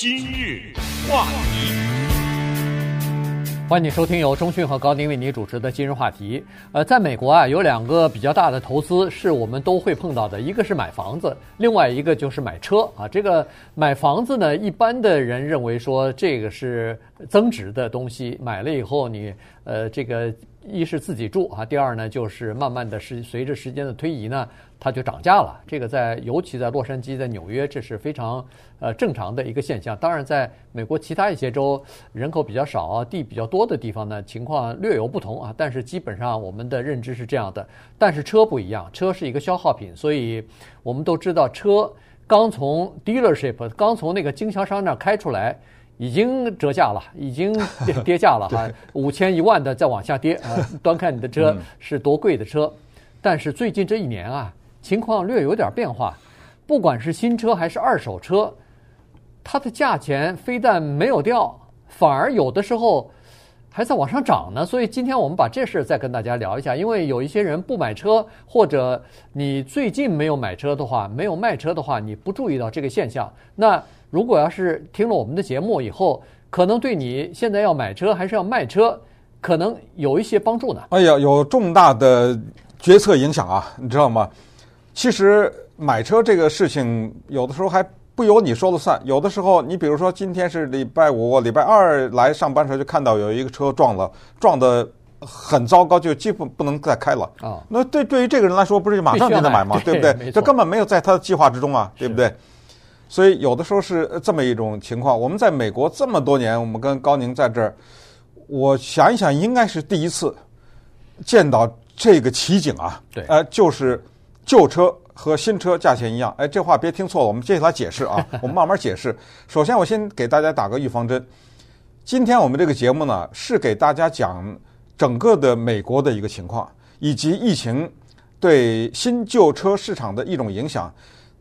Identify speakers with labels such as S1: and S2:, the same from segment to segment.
S1: 今日话题，
S2: 欢迎收听由中讯和高宁为你主持的今日话题。呃，在美国啊，有两个比较大的投资是我们都会碰到的，一个是买房子，另外一个就是买车啊。这个买房子呢，一般的人认为说这个是增值的东西，买了以后你呃这个。一是自己住啊，第二呢就是慢慢的是随着时间的推移呢，它就涨价了。这个在尤其在洛杉矶、在纽约，这是非常呃正常的一个现象。当然，在美国其他一些州，人口比较少啊，地比较多的地方呢，情况略有不同啊。但是基本上我们的认知是这样的。但是车不一样，车是一个消耗品，所以我们都知道，车刚从 dealership 刚从那个经销商那儿开出来。已经折价了，已经跌 跌价了哈，五千一万的再往下跌啊，端看你的车是多贵的车。但是最近这一年啊，情况略有点变化，不管是新车还是二手车，它的价钱非但没有掉，反而有的时候还在往上涨呢。所以今天我们把这事再跟大家聊一下，因为有一些人不买车，或者你最近没有买车的话，没有卖车的话，你不注意到这个现象，那。如果要是听了我们的节目以后，可能对你现在要买车还是要卖车，可能有一些帮助呢。
S3: 哎呀，有重大的决策影响啊，你知道吗？其实买车这个事情，有的时候还不由你说了算。有的时候，你比如说今天是礼拜五，礼拜二来上班时候就看到有一个车撞了，撞得很糟糕，就基本不能再开了啊。哦、那对对于这个人来说，不是就马上就得买吗？对不对？这根本没有在他的计划之中啊，对不对？所以有的时候是这么一种情况。我们在美国这么多年，我们跟高宁在这儿，我想一想，应该是第一次见到这个奇景啊。
S2: 对，
S3: 呃，就是旧车和新车价钱一样。哎，这话别听错了，我们接下来解释啊，我们慢慢解释。首先，我先给大家打个预防针。今天我们这个节目呢，是给大家讲整个的美国的一个情况，以及疫情对新旧车市场的一种影响。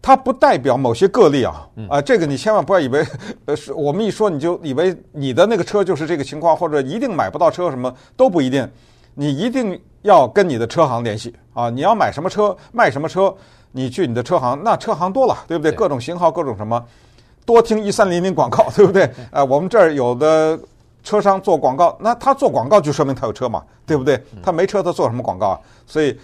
S3: 它不代表某些个例啊，啊，这个你千万不要以为，呃，是我们一说你就以为你的那个车就是这个情况，或者一定买不到车，什么都不一定。你一定要跟你的车行联系啊！你要买什么车，卖什么车，你去你的车行，那车行多了，对不对？各种型号，各种什么，多听一三零零广告，对不对？呃，我们这儿有的车商做广告，那他做广告就说明他有车嘛，对不对？他没车，他做什么广告啊？所以。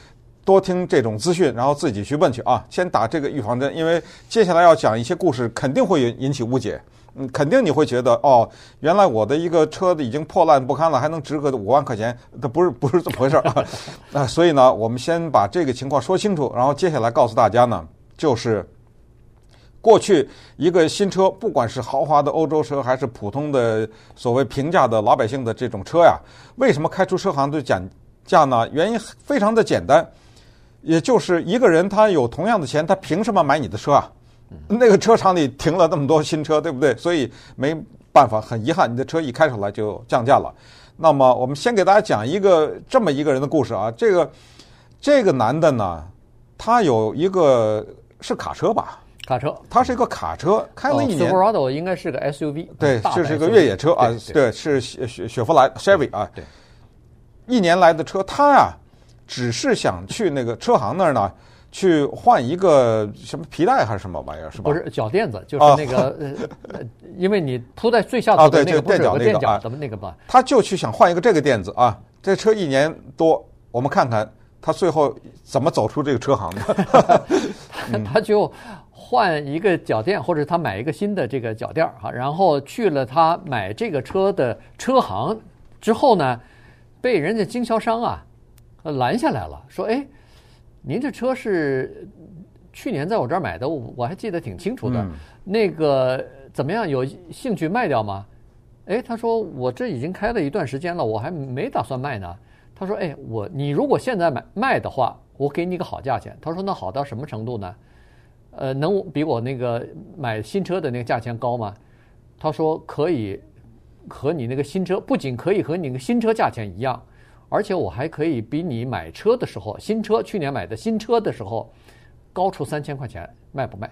S3: 多听这种资讯，然后自己去问去啊！先打这个预防针，因为接下来要讲一些故事，肯定会引起误解。嗯，肯定你会觉得哦，原来我的一个车子已经破烂不堪了，还能值个五万块钱，它不是不是这么回事儿啊！啊，所以呢，我们先把这个情况说清楚，然后接下来告诉大家呢，就是过去一个新车，不管是豪华的欧洲车，还是普通的所谓平价的老百姓的这种车呀，为什么开出车行就减价呢？原因非常的简单。也就是一个人，他有同样的钱，他凭什么买你的车啊？那个车厂里停了那么多新车，对不对？所以没办法，很遗憾，你的车一开出来就降价了。那么我们先给大家讲一个这么一个人的故事啊。这个这个男的呢，他有一个是卡车吧？
S2: 卡车，
S3: 他是一个卡车，开了一年。
S2: Silverado 应该是个 SUV，
S3: 对，就是一个越野车啊，对，是雪雪雪佛兰 Chevy 啊，
S2: 对，
S3: 一年来的车，他呀。只是想去那个车行那儿呢，去换一个什么皮带还是什么玩意儿，是吧？
S2: 不是脚垫子，就是那个，呃、啊，因为你铺在最下头的那个不是有个垫脚，怎么那个吧？
S3: 他就去想换一个这个垫子啊。这车一年多，我们看看他最后怎么走出这个车行的。
S2: 他就换一个脚垫，或者他买一个新的这个脚垫儿哈，然后去了他买这个车的车行之后呢，被人家经销商啊。拦下来了，说：“哎，您这车是去年在我这儿买的，我我还记得挺清楚的。嗯、那个怎么样？有兴趣卖掉吗？”哎，他说：“我这已经开了一段时间了，我还没打算卖呢。”他说：“哎，我你如果现在买卖的话，我给你个好价钱。”他说：“那好到什么程度呢？呃，能比我那个买新车的那个价钱高吗？”他说：“可以和你那个新车，不仅可以和你那个新车价钱一样。”而且我还可以比你买车的时候，新车去年买的新车的时候，高出三千块钱，卖不卖？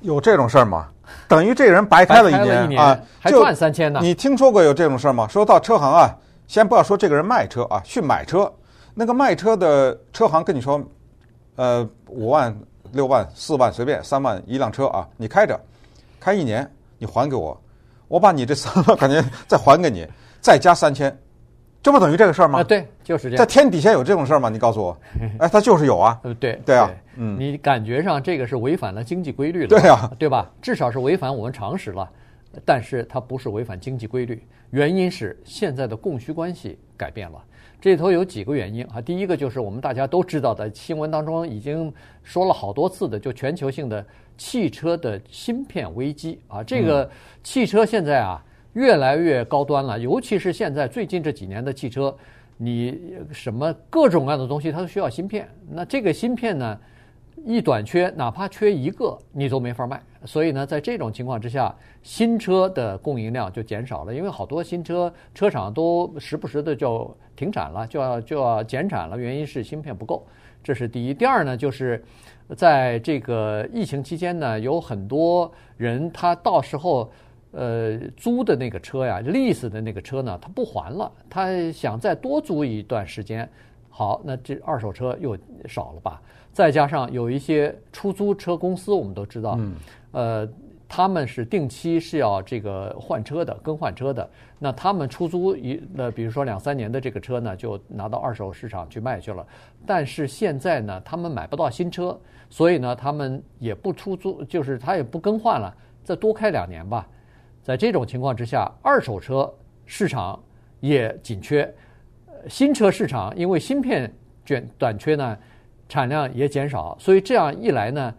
S3: 有这种事儿吗？等于这人白开了一年，
S2: 一年
S3: 啊，
S2: 还赚三千呢。
S3: 你听说过有这种事儿吗？说到车行啊，先不要说这个人卖车啊，去买车，那个卖车的车行跟你说，呃，五万、六万、四万随便，三万一辆车啊，你开着，开一年，你还给我，我把你这三万块钱再还给你，再加三千，这不等于这个事儿吗？
S2: 啊，对，就是这样。
S3: 在天底下有这种事儿吗？你告诉我，哎，它就是有啊。
S2: 呃，对，
S3: 对啊，
S2: 对
S3: 嗯，
S2: 你感觉上这个是违反了经济规律了，
S3: 对啊，
S2: 对吧？至少是违反我们常识了，但是它不是违反经济规律，原因是现在的供需关系改变了。这里头有几个原因啊，第一个就是我们大家都知道的，新闻当中已经说了好多次的，就全球性的汽车的芯片危机啊。这个汽车现在啊越来越高端了，尤其是现在最近这几年的汽车，你什么各种各样的东西它都需要芯片，那这个芯片呢一短缺，哪怕缺一个你都没法卖。所以呢，在这种情况之下，新车的供应量就减少了，因为好多新车车厂都时不时的就停产了，就要就要减产了，原因是芯片不够，这是第一。第二呢，就是在这个疫情期间呢，有很多人他到时候呃租的那个车呀，lease 的那个车呢，他不还了，他想再多租一段时间，好，那这二手车又少了吧？再加上有一些出租车公司，我们都知道，呃，他们是定期是要这个换车的、更换车的。那他们出租一，那比如说两三年的这个车呢，就拿到二手市场去卖去了。但是现在呢，他们买不到新车，所以呢，他们也不出租，就是他也不更换了，再多开两年吧。在这种情况之下，二手车市场也紧缺，新车市场因为芯片卷短缺呢。产量也减少，所以这样一来呢，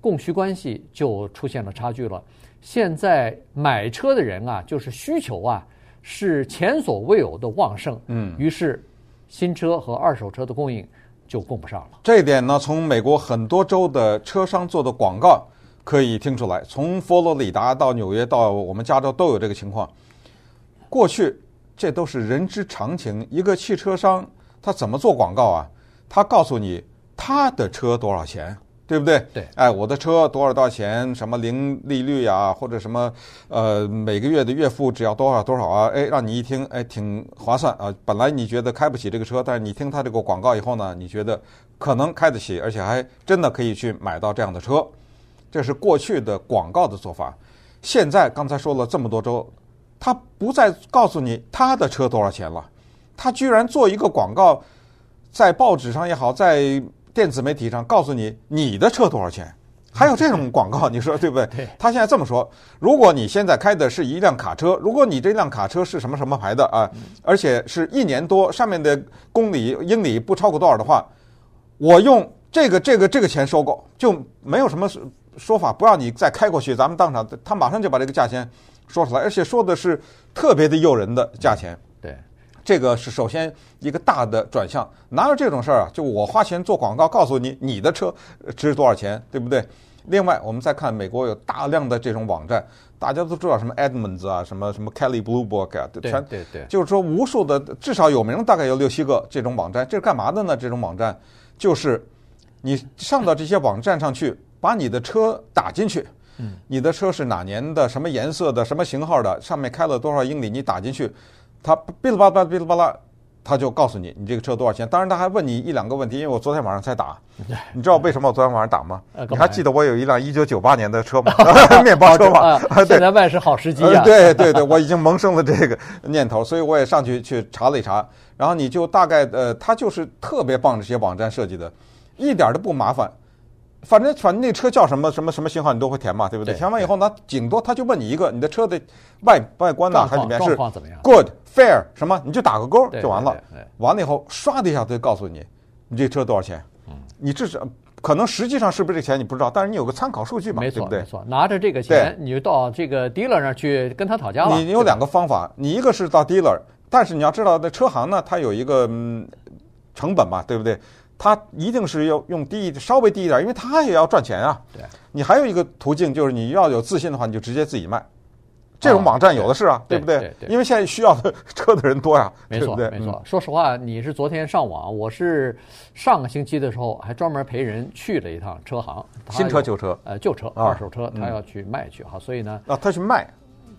S2: 供需关系就出现了差距了。现在买车的人啊，就是需求啊，是前所未有的旺盛。嗯，于是新车和二手车的供应就供不上了。
S3: 这一点呢，从美国很多州的车商做的广告可以听出来。从佛罗里达到纽约到我们加州都有这个情况。过去这都是人之常情。一个汽车商他怎么做广告啊？他告诉你。他的车多少钱，对不对？
S2: 对，
S3: 哎，我的车多少多少钱？什么零利率啊，或者什么呃，每个月的月付只要多少多少啊？哎，让你一听，哎，挺划算啊。本来你觉得开不起这个车，但是你听他这个广告以后呢，你觉得可能开得起，而且还真的可以去买到这样的车。这是过去的广告的做法。现在刚才说了这么多周，他不再告诉你他的车多少钱了，他居然做一个广告，在报纸上也好，在电子媒体上告诉你你的车多少钱，还有这种广告，你说对不
S2: 对？
S3: 他现在这么说：如果你现在开的是一辆卡车，如果你这辆卡车是什么什么牌的啊，而且是一年多，上面的公里英里不超过多少的话，我用这个这个这个钱收购，就没有什么说法，不让你再开过去。咱们当场，他马上就把这个价钱说出来，而且说的是特别的诱人的价钱。
S2: 对。
S3: 这个是首先一个大的转向，哪有这种事儿啊？就我花钱做广告，告诉你你的车值多少钱，对不对？另外，我们再看美国有大量的这种网站，大家都知道什么 Edmunds 啊，什么什么 Kelley Blue Book 啊，全
S2: 对对，
S3: 就是说无数的至少有名大概有六七个这种网站，这是干嘛的呢？这种网站就是你上到这些网站上去，把你的车打进去，嗯，你的车是哪年的，什么颜色的，什么型号的，上面开了多少英里，你打进去。他哔哩吧啦哔哩吧啦，他就告诉你你这个车多少钱。当然他还问你一两个问题，因为我昨天晚上才打。你知道为什么我昨天晚上打吗？你还记得我有一辆一九九八年的车吗？面包车吗？
S2: 现在卖是好时机啊！
S3: 对对对，我已经萌生了这个念头，所以我也上去去查了一查。然后你就大概呃，他就是特别棒这些网站设计的，一点都不麻烦。反正反正那车叫什么什么什么型号你都会填嘛，对不对？填完以后呢，顶多他就问你一个，你的车的外外观呢，还里面是 good fair 什么，你就打个勾就完了。完了以后，唰的一下他就告诉你，你这车多少钱？嗯，你至少可能实际上是不是这个钱你不知道，但是你有个参考数据嘛，对不对？
S2: 没错，拿着这个钱，你就到这个 dealer 那儿去跟他讨价了。
S3: 你有两个方法，你一个是到 dealer，但是你要知道，那车行呢，它有一个嗯成本嘛，对不对？他一定是要用低，稍微低一点，因为他也要赚钱啊。
S2: 对，
S3: 你还有一个途径，就是你要有自信的话，你就直接自己卖。这种网站有的是啊，对不对？因为现在需要的车的人多呀。
S2: 没错，没错。说实话，你是昨天上网，我是上个星期的时候还专门陪人去了一趟车行，
S3: 新车旧车，
S2: 呃，旧车二手车，他要去卖去哈，所以呢，
S3: 啊，他去卖，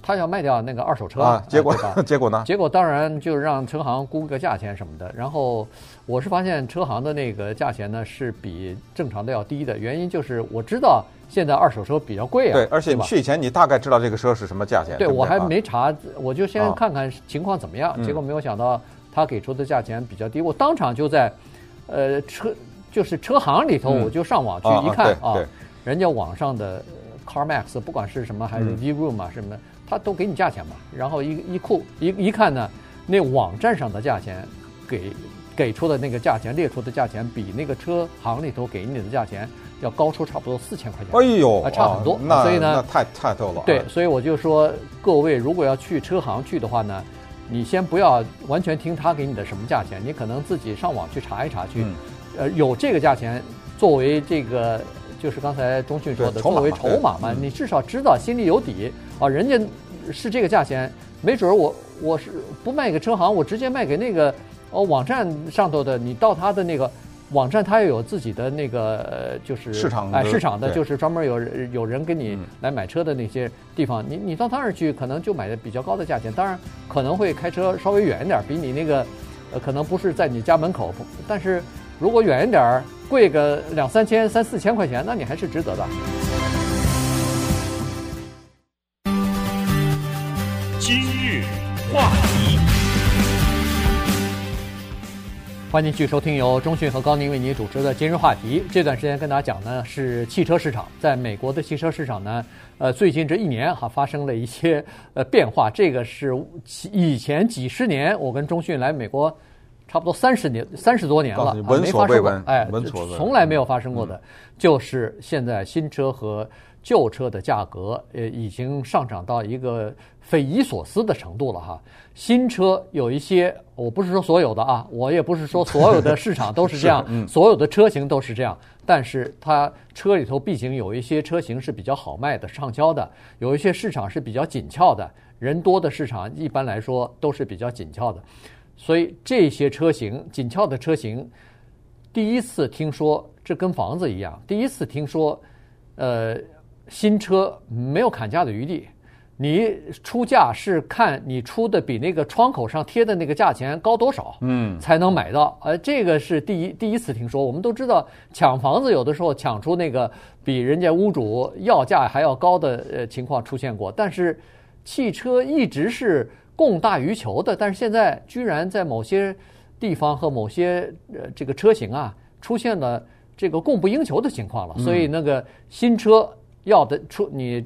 S2: 他要卖掉那个二手车
S3: 啊，结果、
S2: 呃、
S3: 结果呢？
S2: 结果当然就让车行估个价钱什么的。然后我是发现车行的那个价钱呢是比正常的要低的，原因就是我知道现在二手车比较贵啊。
S3: 对，而且你去以前你大概知道这个车是什么价钱。
S2: 对，
S3: 对，对
S2: 我还没查，我就先看看情况怎么样。
S3: 啊、
S2: 结果没有想到他给出的价钱比较低，我当场就在呃车就是车行里头，我就上网去一看啊，人家网上的。CarMax 不管是什么还是 VRoom 啊什么，他都给你价钱嘛。然后一一库一一看呢，那网站上的价钱给给出的那个价钱列出的价钱，比那个车行里头给你的价钱要高出差不多四千块钱。
S3: 哎呦，
S2: 差很多。
S3: 那
S2: 所以呢，
S3: 那太太逗了。
S2: 对，所以我就说各位如果要去车行去的话呢，你先不要完全听他给你的什么价钱，你可能自己上网去查一查去，呃，有这个价钱作为这个。就是刚才中迅说的，作为筹码嘛，你至少知道心里有底啊。人家是这个价钱，没准儿我我是不卖给车行，我直接卖给那个哦网站上头的。你到他的那个网站，他也有自己的那个就是
S3: 市场
S2: 哎市场的，就是专门有有人给你来买车的那些地方。你你到他那儿去，可能就买的比较高的价钱，当然可能会开车稍微远一点，比你那个呃可能不是在你家门口，但是。如果远一点儿，贵个两三千、三四千块钱，那你还是值得的。
S1: 今日话题，
S2: 欢迎继续收听由中讯和高宁为您主持的《今日话题》。这段时间跟大家讲呢是汽车市场，在美国的汽车市场呢，呃，最近这一年哈发生了一些呃变化。这个是以前几十年我跟中讯来美国。差不多三十年，三十多年了，
S3: 闻所未闻，
S2: 哎，从来没有发生过的，就是现在新车和旧车的价格，呃，已经上涨到一个匪夷所思的程度了哈。新车有一些，我不是说所有的啊，我也不是说所有的市场都是这样，
S3: 嗯、
S2: 所有的车型都是这样，但是它车里头毕竟有一些车型是比较好卖的、畅销的，有一些市场是比较紧俏的，人多的市场一般来说都是比较紧俏的。所以这些车型紧俏的车型，第一次听说，这跟房子一样，第一次听说，呃，新车没有砍价的余地，你出价是看你出的比那个窗口上贴的那个价钱高多少，嗯，才能买到。呃，这个是第一第一次听说。我们都知道抢房子有的时候抢出那个比人家屋主要价还要高的呃情况出现过，但是汽车一直是。供大于求的，但是现在居然在某些地方和某些呃这个车型啊出现了这个供不应求的情况了，所以那个新车要的出你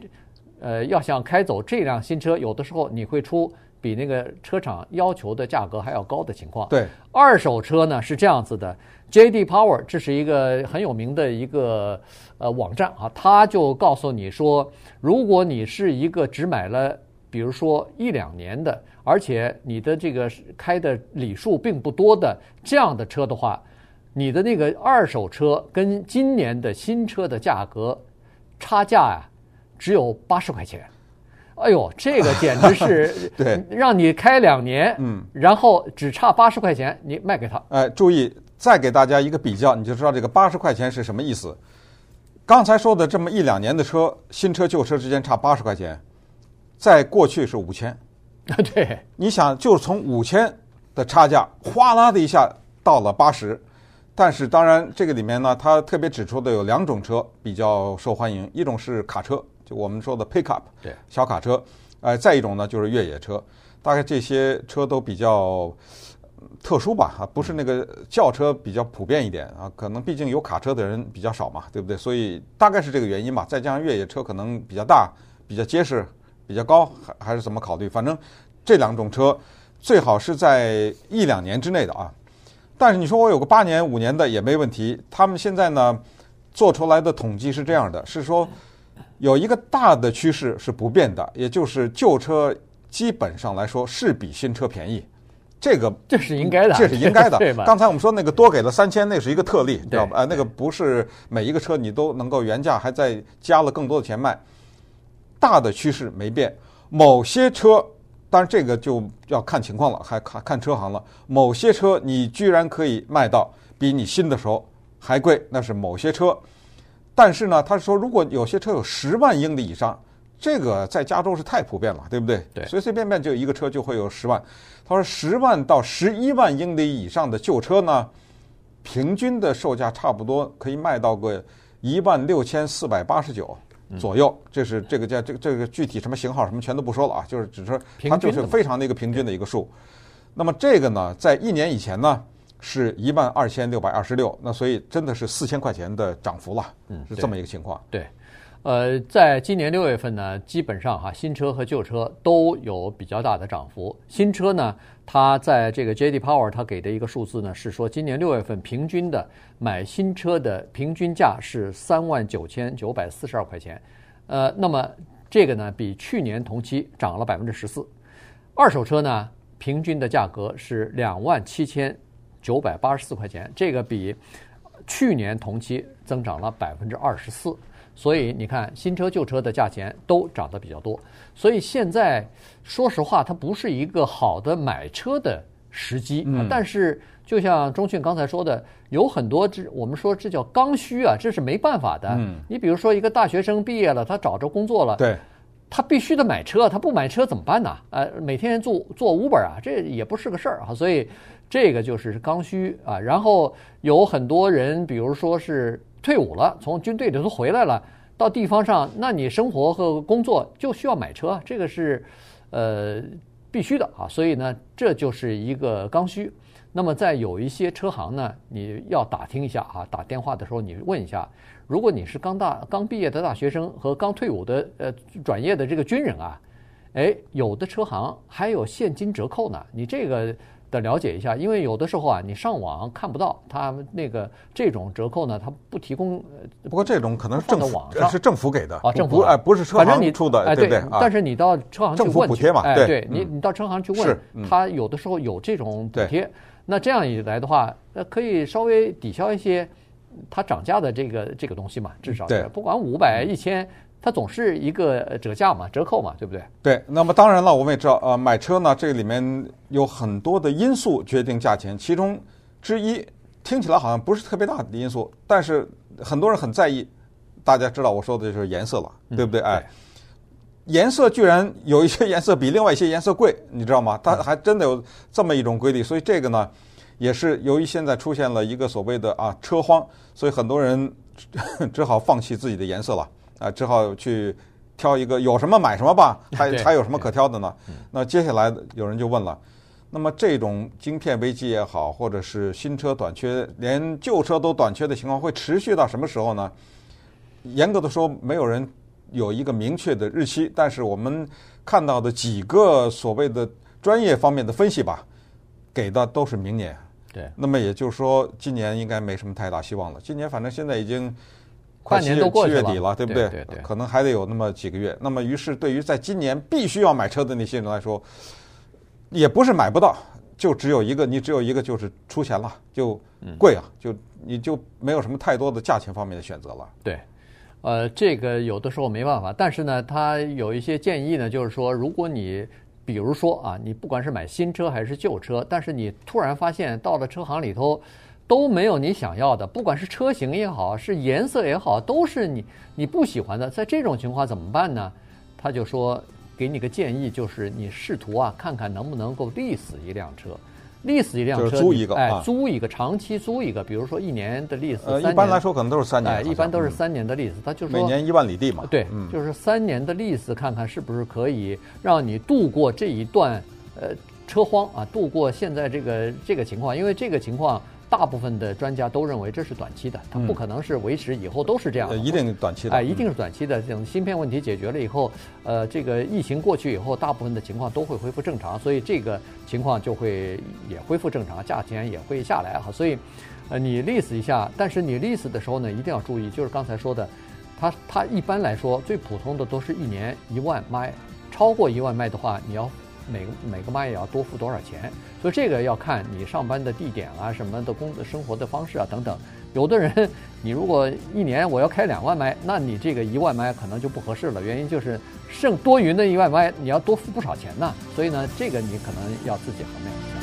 S2: 呃要想开走这辆新车，有的时候你会出比那个车厂要求的价格还要高的情况。
S3: 对，
S2: 二手车呢是这样子的，J.D. Power 这是一个很有名的一个呃网站啊，他就告诉你说，如果你是一个只买了。比如说一两年的，而且你的这个开的里数并不多的这样的车的话，你的那个二手车跟今年的新车的价格差价呀、啊，只有八十块钱。哎呦，这个简直是对，让你开两年，嗯，然后只差八十块钱，你卖给他。
S3: 哎，注意，再给大家一个比较，你就知道这个八十块钱是什么意思。刚才说的这么一两年的车，新车旧车之间差八十块钱。在过去是五千，
S2: 啊，对，
S3: 你想，就是从五千的差价，哗啦的一下到了八十，但是当然这个里面呢，它特别指出的有两种车比较受欢迎，一种是卡车，就我们说的 pickup，
S2: 对，
S3: 小卡车，呃，再一种呢就是越野车，大概这些车都比较特殊吧，啊，不是那个轿车比较普遍一点啊，可能毕竟有卡车的人比较少嘛，对不对？所以大概是这个原因吧，再加上越野车可能比较大，比较结实。比较高还还是怎么考虑？反正这两种车最好是在一两年之内的啊。但是你说我有个八年、五年的也没问题。他们现在呢做出来的统计是这样的：是说有一个大的趋势是不变的，也就是旧车基本上来说是比新车便宜。这个
S2: 这是应该的，
S3: 这是应该的。
S2: 对吧？
S3: 刚才我们说那个多给了三千，那是一个特例，知道吧？
S2: 对
S3: 呃，那个不是每一个车你都能够原价还再加了更多的钱卖。大的趋势没变，某些车，当然这个就要看情况了，还看看车行了。某些车你居然可以卖到比你新的时候还贵，那是某些车。但是呢，他说如果有些车有十万英里以上，这个在加州是太普遍了，对不对？
S2: 对，
S3: 随随便便就一个车就会有十万。他说十万到十一万英里以上的旧车呢，平均的售价差不多可以卖到个一万六千四百八十九左右。这是这个叫，这个这个具体什么型号什么全都不说了啊，就是只是它就是非常的一个平均的一个数。那么这个呢，在一年以前呢，是一万二千六百二十六，那所以真的是四千块钱的涨幅了，嗯，是这么一个情况。
S2: 对，呃，在今年六月份呢，基本上哈，新车和旧车都有比较大的涨幅。新车呢，它在这个 J.D. Power 它给的一个数字呢，是说今年六月份平均的买新车的平均价是三万九千九百四十二块钱，呃，那么这个呢，比去年同期涨了百分之十四。二手车呢？平均的价格是两万七千九百八十四块钱，这个比去年同期增长了百分之二十四。所以你看，新车旧车的价钱都涨得比较多。所以现在说实话，它不是一个好的买车的时机。嗯。但是就像钟讯刚才说的，有很多这我们说这叫刚需啊，这是没办法的。嗯。你比如说一个大学生毕业了，他找着工作了。
S3: 对。
S2: 他必须得买车，他不买车怎么办呢？呃，每天做做 Uber 啊，这也不是个事儿啊。所以这个就是刚需啊。然后有很多人，比如说是退伍了，从军队里头回来了，到地方上，那你生活和工作就需要买车，这个是呃必须的啊。所以呢，这就是一个刚需。那么在有一些车行呢，你要打听一下啊，打电话的时候你问一下。如果你是刚大刚毕业的大学生和刚退伍的呃转业的这个军人啊，哎，有的车行还有现金折扣呢，你这个得了解一下，因为有的时候啊，你上网看不到，他那个这种折扣呢，他不提供。
S3: 不过这种可能是政府是政府给的
S2: 啊，政
S3: 府哎不是车行出的，
S2: 哎
S3: 对不对？
S2: 但是你到车行去问，
S3: 政府补贴嘛，
S2: 哎，对你你到车行去问，他有的时候有这种补贴，那这样一来的话，那，可以稍微抵消一些。它涨价的这个这个东西嘛，至少是不管五百一千，它总是一个折价嘛，折扣嘛，对不对？
S3: 对。那么当然了，我们也知道，呃，买车呢，这里面有很多的因素决定价钱，其中之一听起来好像不是特别大的因素，但是很多人很在意。大家知道我说的就是颜色了，对不对？哎，颜色居然有一些颜色比另外一些颜色贵，你知道吗？它还真的有这么一种规律，所以这个呢。也是由于现在出现了一个所谓的啊车荒，所以很多人只好放弃自己的颜色了啊，只好去挑一个有什么买什么吧，还还有什么可挑的呢？那接下来有人就问了，那么这种晶片危机也好，或者是新车短缺，连旧车都短缺的情况会持续到什么时候呢？严格的说，没有人有一个明确的日期，但是我们看到的几个所谓的专业方面的分析吧，给的都是明年。
S2: 对，
S3: 那么也就是说，今年应该没什么太大希望了。今年反正现在已经快七月
S2: 七
S3: 月底了，对不对？
S2: 对对对，
S3: 可能还得有那么几个月。那么，于是对于在今年必须要买车的那些人来说，也不是买不到，就只有一个，你只有一个就是出钱了，就贵啊，就你就没有什么太多的价钱方面的选择了。
S2: 对，呃，这个有的时候没办法，但是呢，他有一些建议呢，就是说，如果你比如说啊，你不管是买新车还是旧车，但是你突然发现到了车行里头都没有你想要的，不管是车型也好，是颜色也好，都是你你不喜欢的。在这种情况怎么办呢？他就说给你个建议，就是你试图啊看看能不能够 lease 一辆车。lease 一辆车，
S3: 租一个，
S2: 哎，租一个，长期租一个，比如说一年的 lease。
S3: 呃，一般来说可能都是三年。
S2: 哎，一般都是三年的 lease，他就说
S3: 每年一万里地嘛。
S2: 对，就是三年的 lease，看看是不是可以让你度过这一段呃车荒啊，度过现在这个这个情况，因为这个情况。大部分的专家都认为这是短期的，它不可能是维持以后都是这样的。
S3: 一定短期的。
S2: 哎，一定是短期的。这种芯片问题解决了以后，呃，这个疫情过去以后，大部分的情况都会恢复正常，所以这个情况就会也恢复正常，价钱也会下来哈。所以，呃，你 lease 一下，但是你 lease 的时候呢，一定要注意，就是刚才说的，它它一般来说最普通的都是一年一万卖，超过一万卖的话，你要。每个每个麦也要多付多少钱？所以这个要看你上班的地点啊，什么的工作生活的方式啊等等。有的人，你如果一年我要开两万麦，那你这个一万麦可能就不合适了。原因就是剩多余的一万麦，你要多付不少钱呢。所以呢，这个你可能要自己衡量。